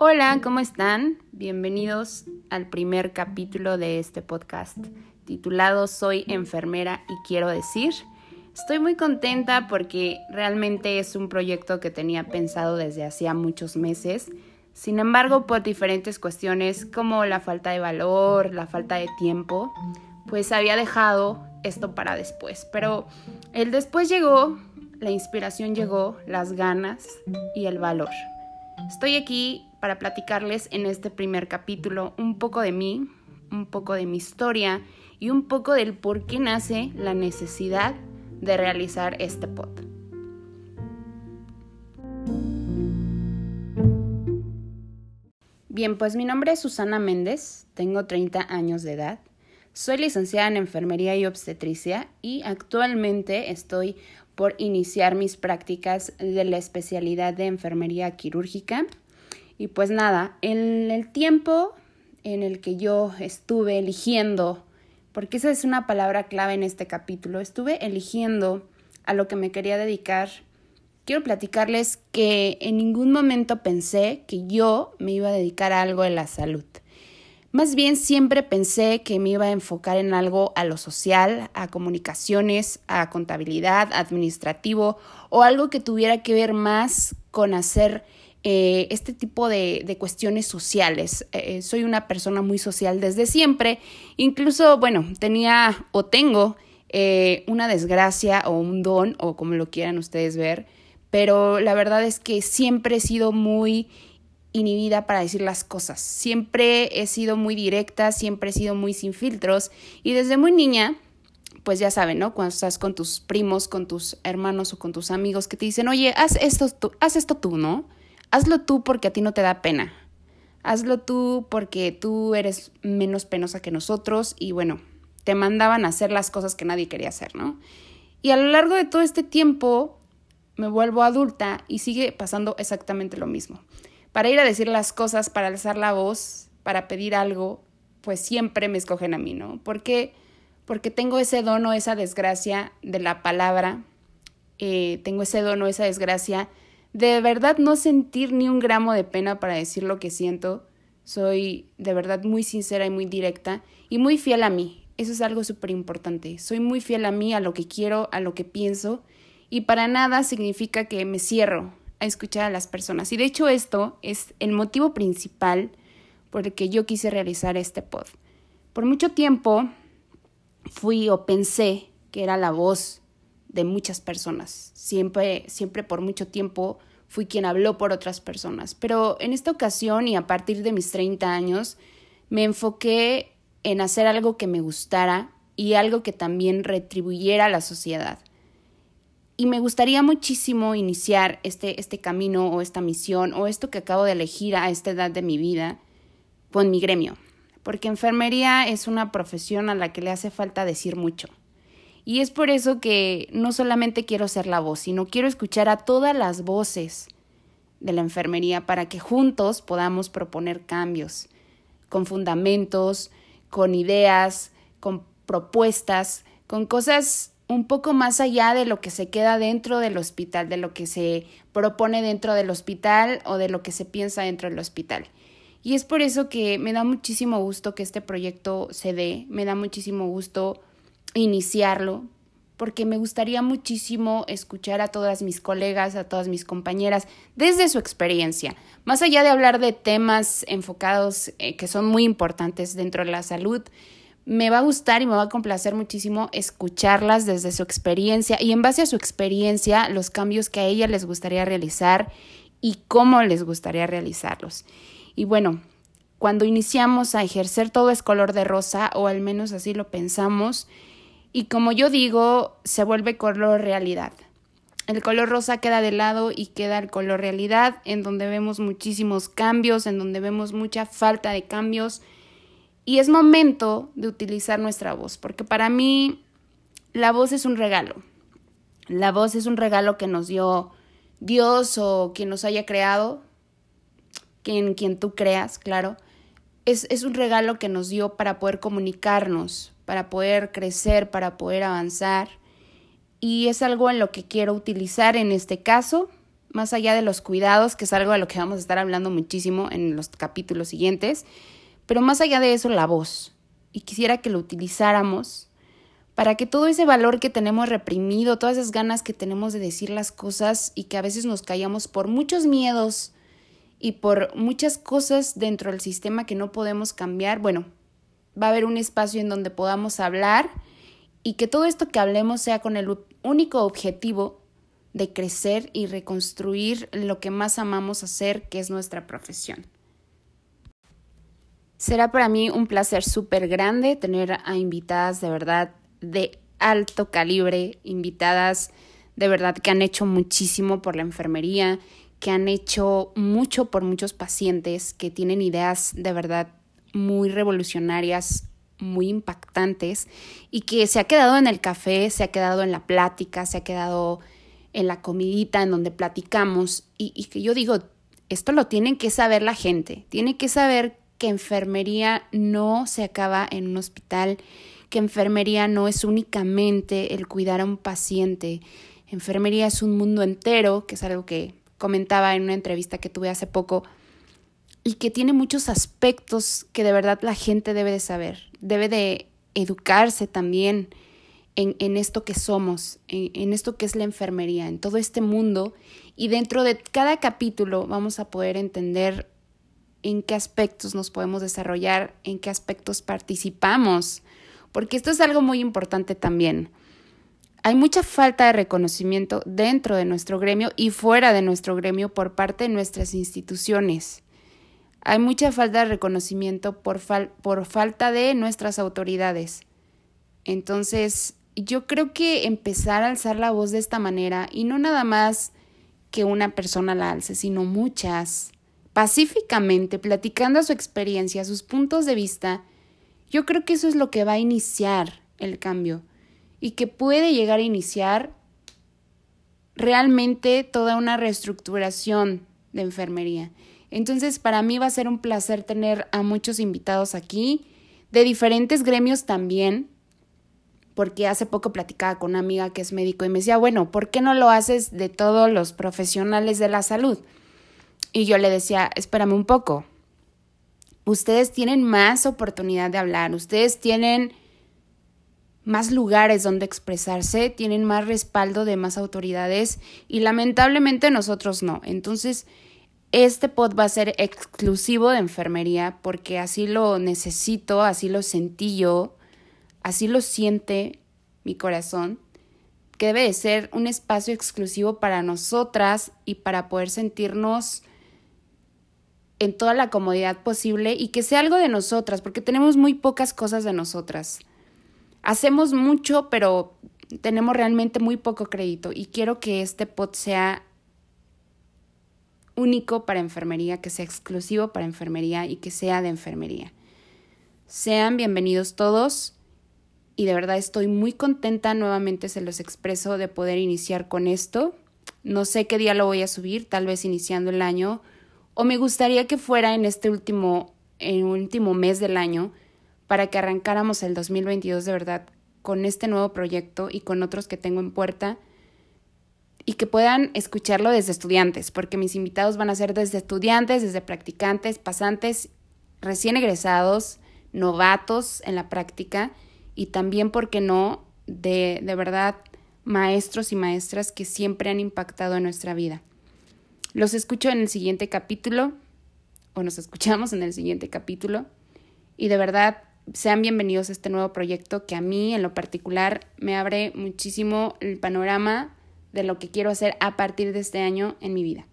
Hola, ¿cómo están? Bienvenidos al primer capítulo de este podcast titulado Soy enfermera y quiero decir. Estoy muy contenta porque realmente es un proyecto que tenía pensado desde hacía muchos meses. Sin embargo, por diferentes cuestiones como la falta de valor, la falta de tiempo, pues había dejado esto para después. Pero el después llegó, la inspiración llegó, las ganas y el valor. Estoy aquí para platicarles en este primer capítulo un poco de mí, un poco de mi historia y un poco del por qué nace la necesidad de realizar este pod. Bien, pues mi nombre es Susana Méndez, tengo 30 años de edad, soy licenciada en enfermería y obstetricia y actualmente estoy por iniciar mis prácticas de la especialidad de enfermería quirúrgica y pues nada, en el tiempo en el que yo estuve eligiendo, porque esa es una palabra clave en este capítulo, estuve eligiendo a lo que me quería dedicar, quiero platicarles que en ningún momento pensé que yo me iba a dedicar a algo de la salud. Más bien siempre pensé que me iba a enfocar en algo a lo social, a comunicaciones, a contabilidad, administrativo o algo que tuviera que ver más con hacer eh, este tipo de, cuestiones sociales. Eh, soy una persona muy social desde siempre. Incluso, bueno, tenía o tengo eh, una desgracia o un don, o como lo quieran ustedes ver, pero la verdad es que siempre he sido muy inhibida para decir las cosas. Siempre he sido muy directa, siempre he sido muy sin filtros y desde muy niña pues ya saben, ¿no? Cuando estás con tus primos, con tus hermanos o con tus amigos que te dicen, oye, haz esto tú, haz esto tú, ¿no? Hazlo tú porque a ti no te da pena. Hazlo tú porque tú eres menos penosa que nosotros y bueno, te mandaban a hacer las cosas que nadie quería hacer, ¿no? Y a lo largo de todo este tiempo me vuelvo adulta y sigue pasando exactamente lo mismo. Para ir a decir las cosas, para alzar la voz, para pedir algo, pues siempre me escogen a mí, ¿no? ¿Por qué? Porque tengo ese dono, esa desgracia de la palabra, eh, tengo ese dono, esa desgracia de verdad no sentir ni un gramo de pena para decir lo que siento. Soy de verdad muy sincera y muy directa y muy fiel a mí. Eso es algo súper importante. Soy muy fiel a mí, a lo que quiero, a lo que pienso y para nada significa que me cierro a escuchar a las personas. Y de hecho esto es el motivo principal por el que yo quise realizar este pod. Por mucho tiempo fui o pensé que era la voz de muchas personas. Siempre, siempre por mucho tiempo fui quien habló por otras personas. Pero en esta ocasión y a partir de mis 30 años, me enfoqué en hacer algo que me gustara y algo que también retribuyera a la sociedad. Y me gustaría muchísimo iniciar este, este camino o esta misión o esto que acabo de elegir a esta edad de mi vida con mi gremio, porque enfermería es una profesión a la que le hace falta decir mucho. Y es por eso que no solamente quiero ser la voz, sino quiero escuchar a todas las voces de la enfermería para que juntos podamos proponer cambios con fundamentos, con ideas, con propuestas, con cosas un poco más allá de lo que se queda dentro del hospital, de lo que se propone dentro del hospital o de lo que se piensa dentro del hospital. Y es por eso que me da muchísimo gusto que este proyecto se dé, me da muchísimo gusto iniciarlo, porque me gustaría muchísimo escuchar a todas mis colegas, a todas mis compañeras, desde su experiencia. Más allá de hablar de temas enfocados eh, que son muy importantes dentro de la salud, me va a gustar y me va a complacer muchísimo escucharlas desde su experiencia y en base a su experiencia los cambios que a ella les gustaría realizar y cómo les gustaría realizarlos. Y bueno, cuando iniciamos a ejercer todo es color de rosa, o al menos así lo pensamos, y como yo digo, se vuelve color realidad. El color rosa queda de lado y queda el color realidad, en donde vemos muchísimos cambios, en donde vemos mucha falta de cambios. Y es momento de utilizar nuestra voz, porque para mí la voz es un regalo. La voz es un regalo que nos dio Dios o quien nos haya creado, quien, quien tú creas, claro. Es, es un regalo que nos dio para poder comunicarnos, para poder crecer, para poder avanzar. Y es algo en lo que quiero utilizar en este caso más allá de los cuidados, que es algo de lo que vamos a estar hablando muchísimo en los capítulos siguientes, pero más allá de eso, la voz. Y quisiera que lo utilizáramos para que todo ese valor que tenemos reprimido, todas esas ganas que tenemos de decir las cosas y que a veces nos callamos por muchos miedos y por muchas cosas dentro del sistema que no podemos cambiar, bueno, va a haber un espacio en donde podamos hablar y que todo esto que hablemos sea con el único objetivo de crecer y reconstruir lo que más amamos hacer, que es nuestra profesión. Será para mí un placer súper grande tener a invitadas de verdad de alto calibre, invitadas de verdad que han hecho muchísimo por la enfermería, que han hecho mucho por muchos pacientes, que tienen ideas de verdad muy revolucionarias, muy impactantes y que se ha quedado en el café, se ha quedado en la plática, se ha quedado en la comidita en donde platicamos. Y, que yo digo, esto lo tienen que saber la gente, tiene que saber que enfermería no se acaba en un hospital, que enfermería no es únicamente el cuidar a un paciente, enfermería es un mundo entero, que es algo que comentaba en una entrevista que tuve hace poco, y que tiene muchos aspectos que de verdad la gente debe de saber, debe de educarse también en, en esto que somos, en, en esto que es la enfermería, en todo este mundo, y dentro de cada capítulo vamos a poder entender en qué aspectos nos podemos desarrollar, en qué aspectos participamos, porque esto es algo muy importante también. Hay mucha falta de reconocimiento dentro de nuestro gremio y fuera de nuestro gremio por parte de nuestras instituciones. Hay mucha falta de reconocimiento por, falta de nuestras autoridades. Entonces, yo creo que empezar a alzar la voz de esta manera, y no nada más que una persona la alce, sino muchas, pacíficamente, platicando su experiencia, sus puntos de vista, yo creo que eso es lo que va a iniciar el cambio y que puede llegar a iniciar realmente toda una reestructuración de enfermería. Entonces, para mí va a ser un placer tener a muchos invitados aquí, de diferentes gremios también, porque hace poco platicaba con una amiga que es médico y me decía, bueno, ¿por qué no lo haces de todos los profesionales de la salud? Y yo le decía, espérame un poco, ustedes tienen más oportunidad de hablar, ustedes tienen más lugares donde expresarse, tienen más respaldo de más autoridades y lamentablemente nosotros no. Entonces, este pod va a ser exclusivo de enfermería porque así lo necesito, así lo sentí yo, así lo siente mi corazón, que debe de ser un espacio exclusivo para nosotras y para poder sentirnos en toda la comodidad posible y que sea algo de nosotras, porque tenemos muy pocas cosas de nosotras. Hacemos mucho, pero tenemos realmente muy poco crédito y quiero que este pod sea único para enfermería, que sea exclusivo para enfermería y que sea de enfermería. Sean bienvenidos todos y de verdad estoy muy contenta, nuevamente se los expreso, de poder iniciar con esto. No sé qué día lo voy a subir, tal vez iniciando el año, o me gustaría que fuera en este último, en último mes del año, para que arrancáramos el 2022 de verdad con este nuevo proyecto y con otros que tengo en puerta y que puedan escucharlo desde estudiantes, porque mis invitados van a ser desde estudiantes, desde practicantes, pasantes, recién egresados, novatos en la práctica y también, ¿por qué no?, de, de verdad maestros y maestras que siempre han impactado en nuestra vida. Los escucho en el siguiente capítulo, o nos escuchamos en el siguiente capítulo, y de verdad sean bienvenidos a este nuevo proyecto que a mí en lo particular me abre muchísimo el panorama de lo que quiero hacer a partir de este año en mi vida.